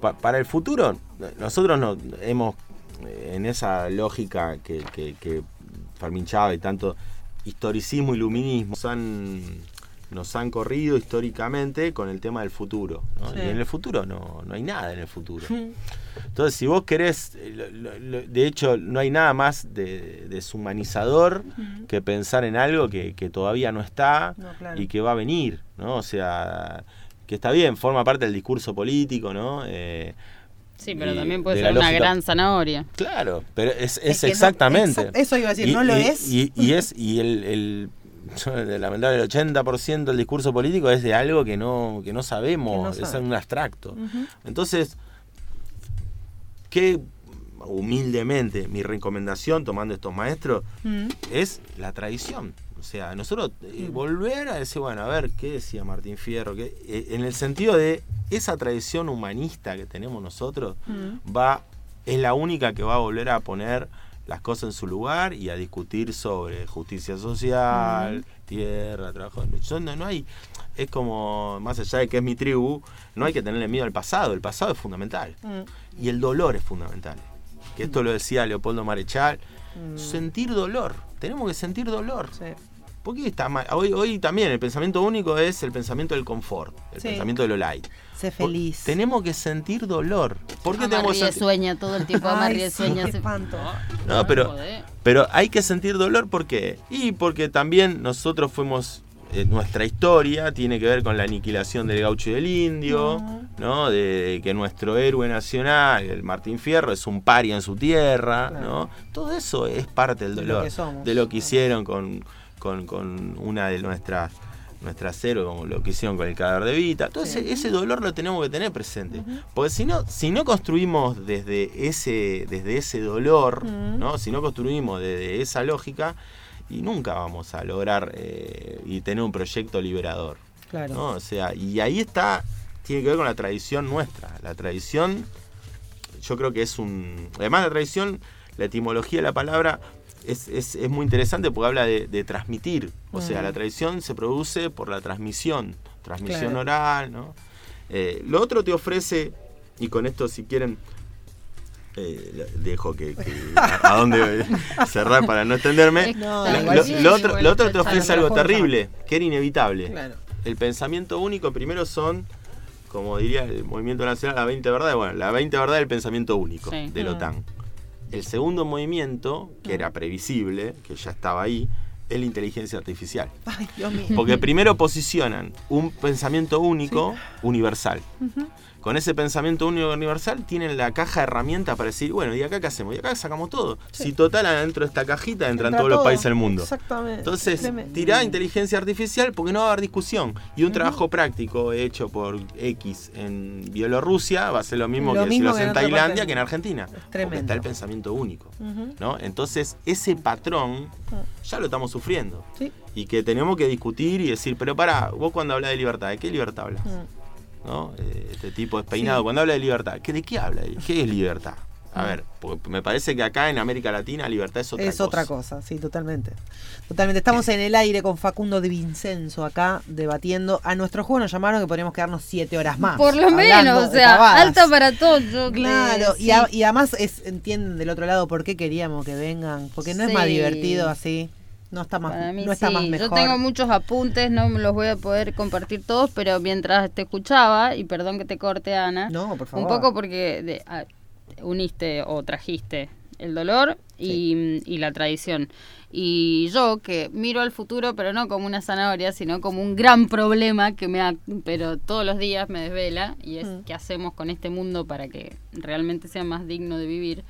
pa- para el futuro, nosotros no, hemos, eh, en esa lógica que, que, que Fermín Chávez y tanto historicismo, iluminismo, han, nos han corrido históricamente con el tema del futuro. ¿no? Sí. Y en el futuro no, no hay nada en el futuro. Entonces, si vos querés, lo- lo- lo- de hecho, no hay nada más de- deshumanizador que pensar en algo que, que todavía no está No, claro. y que va a venir, ¿no? O sea, que está bien, forma parte del discurso político, ¿no? Eh, Sí, pero también puede de ser una lógica- gran zanahoria. Claro, pero es, es, Es que no- exactamente. exact- eso iba a decir, Y- no lo y- es. Y, y es, y el, el lamentable, el 80% del discurso político es de algo que no, que no sabemos, Que no es un abstracto. Entonces, que humildemente mi recomendación tomando estos maestros Mm. es la tradición. O sea, nosotros eh, volver a decir, bueno, a ver, ¿qué decía Martín Fierro? ¿Qué? Eh, en el sentido de esa tradición humanista que tenemos nosotros, Mm. va es la única que va a volver a poner las cosas en su lugar y a discutir sobre justicia social, tierra, trabajo. Yo no, no hay, es como, más allá de que es mi tribu, no hay que tenerle miedo al pasado, el pasado es fundamental Mm. y el dolor es fundamental. Que esto lo decía Leopoldo Marechal, Mm. sentir dolor, tenemos que sentir dolor. Sí. ¿Por qué está mal? Hoy, hoy también el pensamiento único es el pensamiento del confort, el Sí. pensamiento de lo light. Sé feliz. Tenemos que sentir dolor. ¿Por qué tenemos que sueña todo el tiempo, Ay, Amarri sí, sueña. qué se- espanto. No, pero, pero hay que sentir dolor ¿por qué? Y porque también nosotros fuimos, eh, nuestra historia tiene que ver con la aniquilación del gaucho y del indio. ¿no? De, de que nuestro héroe nacional, el Martín Fierro, es un paria en su tierra, Claro. ¿no? Todo eso es parte del De lo dolor, que somos. de lo que hicieron con, con, con una de nuestras nuestras héroes, como lo que hicieron con el cadáver de Vita. Todo ese, ese dolor lo tenemos que tener presente. Porque si no, si no construimos desde ese, desde ese dolor. ¿no? Si no construimos desde esa lógica, y nunca vamos a lograr eh, y tener un proyecto liberador. Claro. ¿no? O sea, y ahí está, tiene que ver con la tradición nuestra. La tradición, yo creo que es un. Además, la tradición, la etimología de la palabra es, es- es muy interesante porque habla de, de transmitir. O sea, Mm. la tradición se produce por la transmisión, transmisión Claro. oral, ¿no? Eh, lo otro te ofrece, y con esto, si quieren. eh, dejo que, que- a, a dónde cerrar para no extenderme. No, La- igual lo, sí, lo otro, lo otro te ofrece algo terrible, que era inevitable. Claro. El pensamiento único primero son, como diría el movimiento nacional, la 20 verdades. Bueno, la 20 verdades del pensamiento único Sí. de la Mm. OTAN. El segundo movimiento, que era previsible, que ya estaba ahí, es la inteligencia artificial. Ay, Dios mío. Porque primero posicionan un pensamiento único, universal. Con ese pensamiento único universal tienen la caja de herramientas para decir, bueno, ¿y acá qué hacemos? Y acá sacamos todo. Sí. Si total adentro de esta cajita entran Entra todos los países del mundo. Exactamente. Entonces, Tremendo. tirá inteligencia artificial porque no va a haber discusión. Y un trabajo práctico hecho por X en Bielorrusia va a ser lo mismo Lo que mismo si lo en Tailandia parte que en Argentina. Es Porque tremendo. está el pensamiento único. ¿no? Entonces, ese patrón ya lo estamos sufriendo. Sí. Y que tenemos que discutir y decir, pero pará, vos cuando hablas de libertad, ¿de qué libertad hablas? Mm. ¿No? Eh, Este tipo despeinado, Sí. cuando habla de libertad, ¿qué, ¿de qué habla? ¿Qué es libertad? A Mm. ver, porque me parece que acá en América Latina libertad es otra es cosa. otra cosa, sí, totalmente. Totalmente. Estamos en el aire con Facundo de Vincenzo acá debatiendo. A nuestro juego nos llamaron que podríamos quedarnos siete horas más. Por lo menos, o sea, pavadas. alta para todo. yo Claro, que- y, a- sí. y además es, entienden del otro lado por qué queríamos que vengan. Porque no es más Sí. divertido así. No está más, Para mí no está sí. más mejor. Yo tengo muchos apuntes, no me los voy a poder compartir todos, pero mientras te escuchaba, y perdón que te corte, Ana, No, por favor. un poco porque de- uniste o trajiste el dolor y, y la tradición. Y yo que miro al futuro, pero no como una zanahoria, sino como un gran problema que me ha, pero todos los días me desvela, y es Mm. qué hacemos con este mundo para que realmente sea más digno de vivir,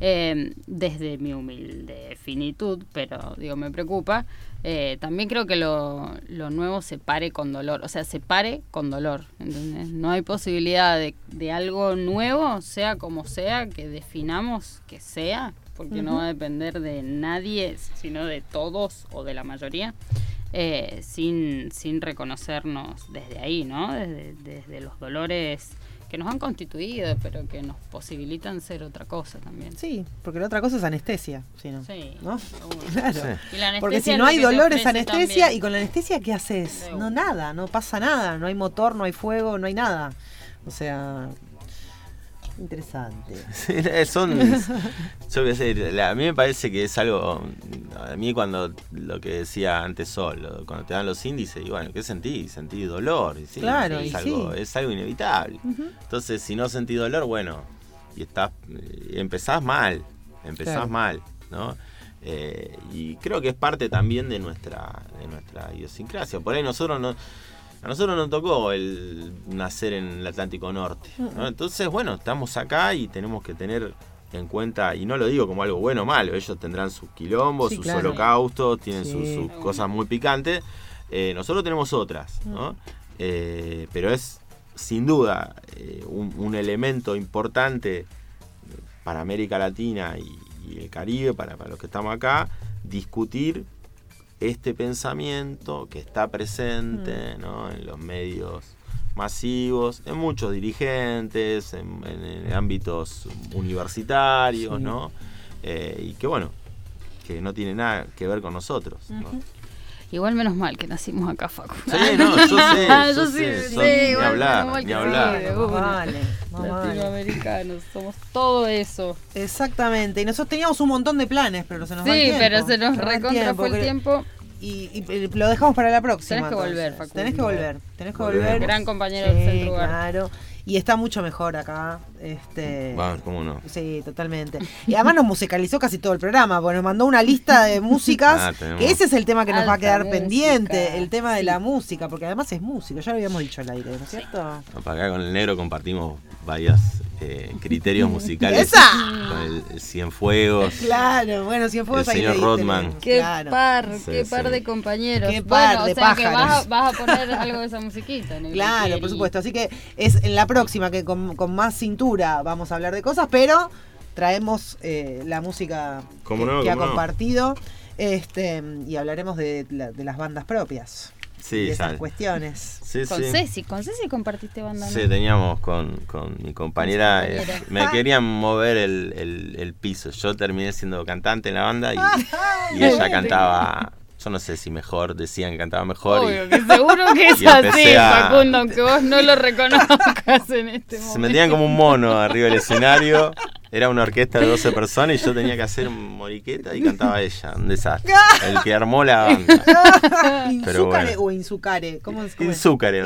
eh, desde mi humilde finitud, pero digo, me preocupa. Eh, también creo que lo, lo nuevo se pare con dolor, o sea, se pare con dolor. ¿entendés? No hay posibilidad de, de algo nuevo, sea como sea, que definamos que sea, porque no va a depender de nadie, sino de todos o de la mayoría, eh, sin, sin reconocernos desde ahí, ¿no? Desde, desde los dolores que nos han constituido, pero que nos posibilitan ser otra cosa también. Sí, porque la otra cosa es anestesia. Si no. Sí, ¿No? Claro. Sí. Y la Porque si no hay dolor es anestesia también. y con la anestesia ¿qué haces? No nada, no pasa nada, no hay motor, no hay fuego, no hay nada. O sea, interesante. Son. Yo qué sé, a mí me parece que es algo. A mí, cuando lo que decía antes Sol, cuando te dan los índices, y bueno, ¿qué sentí? Sentí dolor. Y sí, Claro, es, y algo, sí. es algo inevitable. Entonces, si no sentí dolor, bueno, y estás. empezás mal. Empezás Claro. mal, ¿no? Eh, y creo que es parte también de nuestra, de nuestra idiosincrasia. Por ahí nosotros no. A nosotros nos tocó el nacer en el Atlántico Norte. ¿no? Entonces, bueno, estamos acá y tenemos que tener en cuenta, y no lo digo como algo bueno o malo, ellos tendrán sus quilombos, Sí, sus claro. holocaustos, tienen sus, cosas muy picantes. Eh, nosotros tenemos otras, ¿no? Eh, pero es sin duda eh, un, un elemento importante para América Latina y, y el Caribe, para, para los que estamos acá, discutir este pensamiento que está presente ¿no? en los medios masivos, en muchos dirigentes, en, en- en ámbitos universitarios, Sí. ¿no? Eh, y que bueno, que no tiene nada que ver con nosotros. ¿no? Igual menos mal que nacimos acá, Facu. Sí, no, yo sé, yo Yo sé, sí, son- sí, ni igual, hablar, menos mal ni que hablar. sí, vale. Latinoamericanos, somos todo eso. Exactamente. Y nosotros teníamos un montón de planes, pero se nos va el Sí, tiempo. pero se nos recontra fue el tiempo. y, y lo dejamos para la próxima. Tenés que entonces. volver, Facundo. Tenés que volver, tenés que volver. Gran compañero del Sí, centro claro. Y está mucho mejor acá. Este, Va, ¿cómo no? Sí, totalmente. Y además nos musicalizó casi todo el programa, porque nos mandó una lista de músicas, Ah, que ese es el tema que nos va a quedar música. pendiente, el tema de la música, porque además es música, ya lo habíamos dicho al aire, ¿no es cierto? No, para acá con el negro compartimos varios eh, criterios musicales. ¡Esa! Con el, Cienfuegos. Claro, bueno, fue El señor Rodman. Qué Claro. par, Sí, qué par de compañeros. Qué par bueno, de o sea que vas a, pájaros. vas a poner algo de esa musiquita. en el Claro, por supuesto. Así que es en la próxima que con, con más cintura vamos a hablar de cosas, pero traemos eh, la música ¿Cómo que, no, que ha no? compartido este, y hablaremos de, la- de las bandas propias. Sí, y esas sale. cuestiones. Sí, Con sí. Ceci, con Ceci compartiste banda. Sí, teníamos con, con mi compañera. Eh, me querían mover el, el- el piso. Yo terminé siendo cantante en la banda y, ella cantaba. Yo no sé si mejor, decían que cantaba mejor. y Obvio que seguro que es y así, a- Facundo, aunque vos no lo reconozcas en este momento. se metían como un mono arriba del escenario. Era una orquesta de 12 personas y yo tenía que hacer moriqueta y cantaba ella. Un desastre. El que armó la banda. Pero ¿Insúcare bueno. o Insúcare? ¿Cómo es? ¿no? Insúcare.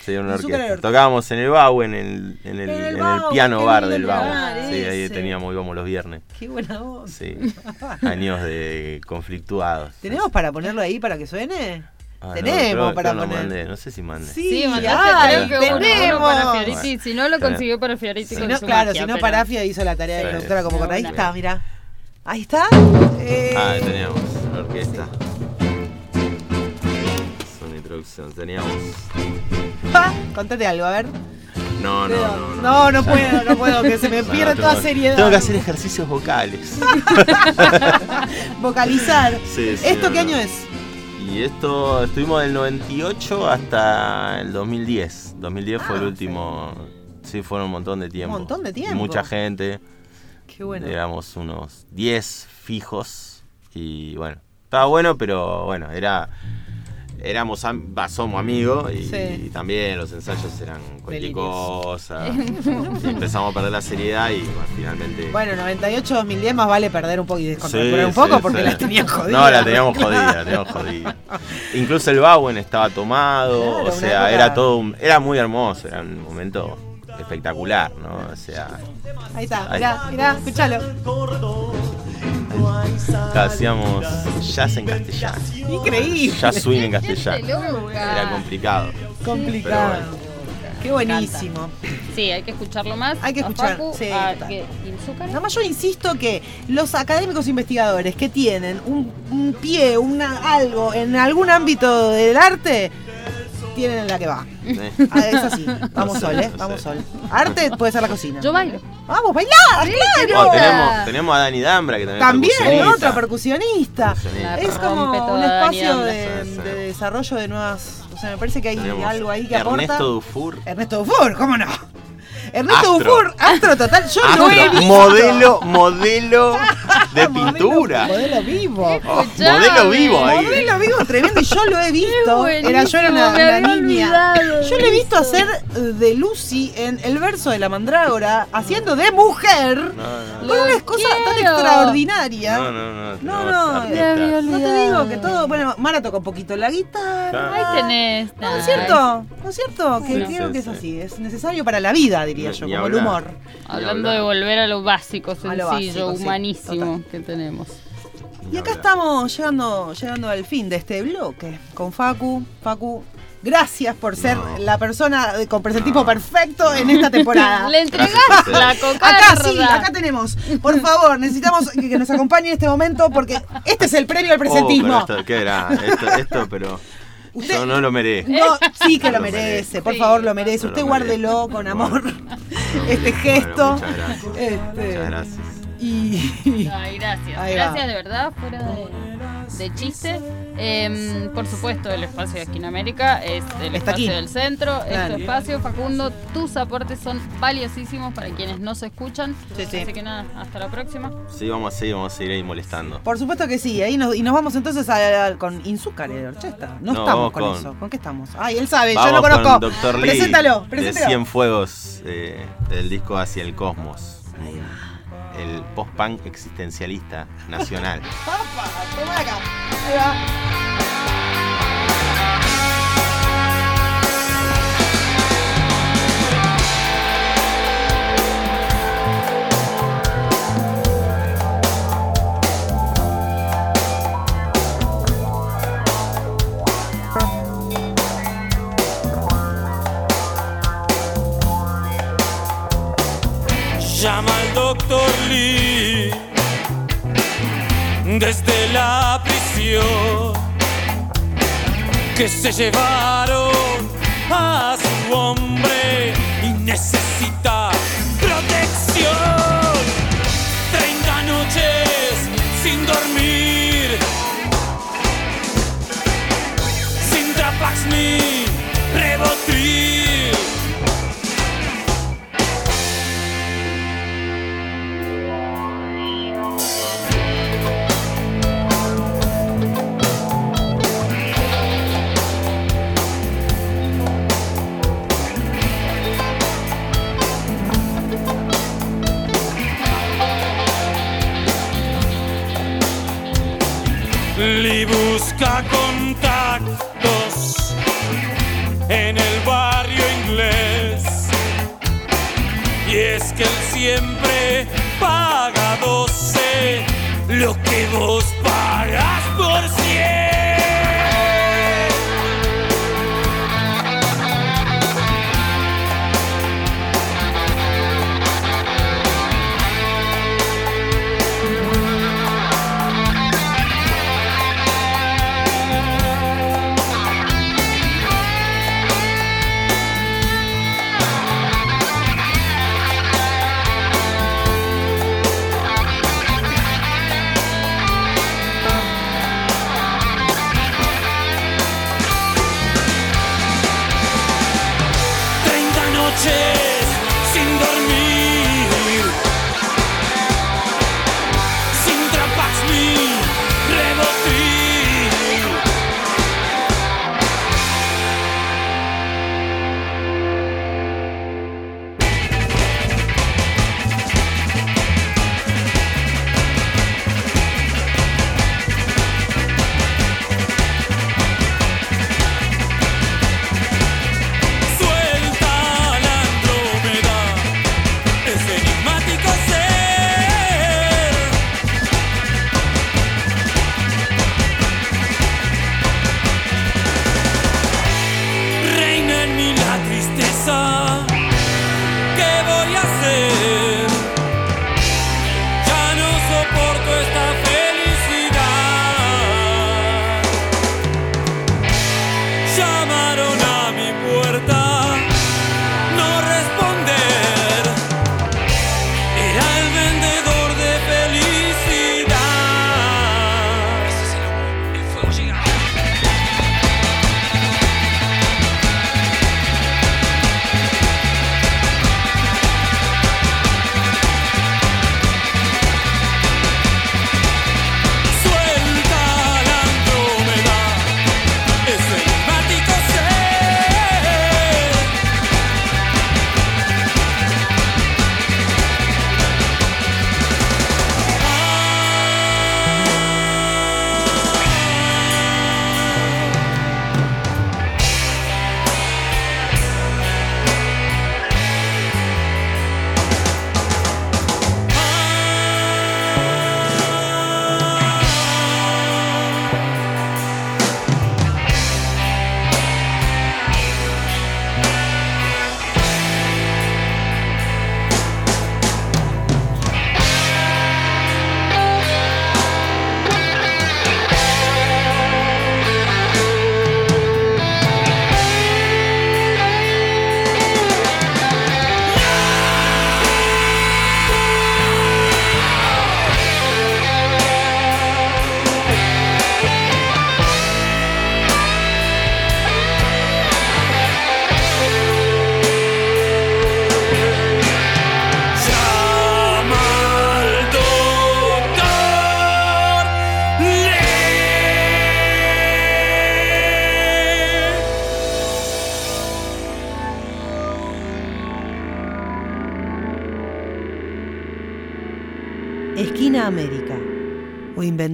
Sí, una orquesta. orquesta. Tocábamos en el Bau, en el, en el, En el en el Bau, piano bar del Bau. Sí, ahí teníamos, íbamos los viernes. Qué buena voz. Sí, años de conflictuados. ¿Tenemos para ponerlo ahí para que suene? Ah, no, Tenemos creo- para no poner. mandé, no sé si mandé. Sí, mandaste ay, creo que uno, uno tenemos. para Fioriti. Si no lo Bueno. consiguió para Fioriti Si con no, su claro, magia, si no pero- Parafia hizo la tarea de Sí, productora como sí, correcta. Ahí está, mira. Ahí está. Eh, Ah, teníamos la orquesta. Es una introducción. Teníamos. pa, contate algo, a ver. No, no, no. No, no, no puedo, no puedo, que se me No, pierde tengo- toda seriedad. Tengo que hacer ejercicios vocales. Vocalizar. Sí, sí, ¿Esto no, qué no. año es? Y esto estuvimos del 98 hasta el 2010. 2010 fue el Ah, último. Sí, fueron un montón de tiempo. montón de Y tiempo. mucha gente. Qué bueno. Éramos unos 10 fijos. Y bueno, estaba bueno, pero bueno, era. Éramos, am- somos amigos y, Sí. y también los ensayos eran cualquier cosa. y empezamos a perder la seriedad y bueno, finalmente. Bueno, 98, 2010 más vale perder un poco y Sí, descontracturar un poco sí, porque sí. la tenían jodidas. No, la teníamos jodida, la teníamos jodida. Incluso el Bowen estaba tomado, Claro, o sea, era todo un- era muy hermoso, era un momento espectacular, ¿no? O sea, Ahí está, Ahí. mirá, mirá, escúchalo. Hacíamos jazz en castellano. Increíble. Jazz swing en castellano. Era complicado. Complicado. Qué buenísimo. Sí, hay que escucharlo más. Hay que escuchar, Facu, sí, a que-. Nada más yo insisto que los académicos investigadores que tienen un, un pie, una, algo en algún ámbito del arte, tienen la que va. ¿eh? Ah, es así. Vamos No sé, sol, ¿eh? no Vamos sé. sol. Arte puede ser la cocina. Yo bailo. Vamos, bailar, qué claro. Oh, tenemos, tenemos a Dani Dambra, que también, También, es percusionista. otra percusionista. Es como un espacio de, Sí, sí. de desarrollo de nuevas. O sea, me parece que hay Tenemos algo ahí que Ernesto aporta. Dufour. Ernesto Dufour, ¿cómo no? Ernesto Astro. Dufour, astro total. Yo lo he Astro, visto. modelo, modelo de pintura. Modelo vivo. Oh, Escuchame. modelo vivo ahí. Modelo vivo tremendo y yo lo he visto. Era yo era una, niña. Yo le he visto eso. hacer de Lucy en el verso de la mandrágora, haciendo de mujer, No, no, con Lo una cosa tan extraordinaria. no, no, no. No, no, No te digo que todo. Bueno, Mara toca un poquito la guitarra. Ahí tenés. ¿No es cierto? ¿No es cierto? Que creo que es sí. así. Es necesario para la vida, diría yo, Ni como el humor. Hablando de volver a lo básico, A sencillo, lo básico, humanísimo que tenemos. Y acá estamos llegando, llegando al fin de este bloque con Facu. Facu, gracias por ser No. la persona con presentismo No. perfecto en esta temporada. Le ustedes. la cocarda. Acá sí, acá tenemos. Por favor, necesitamos que, que nos acompañe en este momento porque este es el premio al presentismo. Oh, pero esto, ¿qué era? Esto, esto, pero Usted- yo no lo merezco. No, sí que lo Lo merece, merece. por Sí. favor lo merece. Lo Usted merece. guárdelo con amor este Bueno, gesto. muchas gracias. Este, Muchas gracias. Y Ay, gracias. Gracias de verdad, fuera de, de chiste. Em, por supuesto, el espacio de Esquina América es el Está espacio aquí. del centro. Es Claro. tu espacio, Facundo. Tus aportes son valiosísimos para quienes no se escuchan. Sí, sí. Así que nada, hasta la próxima. Sí, vamos a seguir, vamos a seguir ahí molestando. por supuesto que sí, ahí nos, y nos vamos entonces a- a- con Inzúcar de Orchesta. No, No, estamos con, con- eso. ¿Con qué estamos? Ay, él sabe, Vamos yo lo conozco. con Dr. Lee Preséntalo, de preséntalo. Cien Fuegos eh, del disco Hacia el Cosmos. El post-punk existencialista nacional. Llama al doctor Lee desde la prisión que se llevaron a su hombre y necesita protección. 30 noches sin dormir, busca contactos en el barrio inglés. Y es que él siempre paga 12 lo que vos pagas por 100.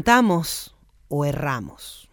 Inventamos o erramos.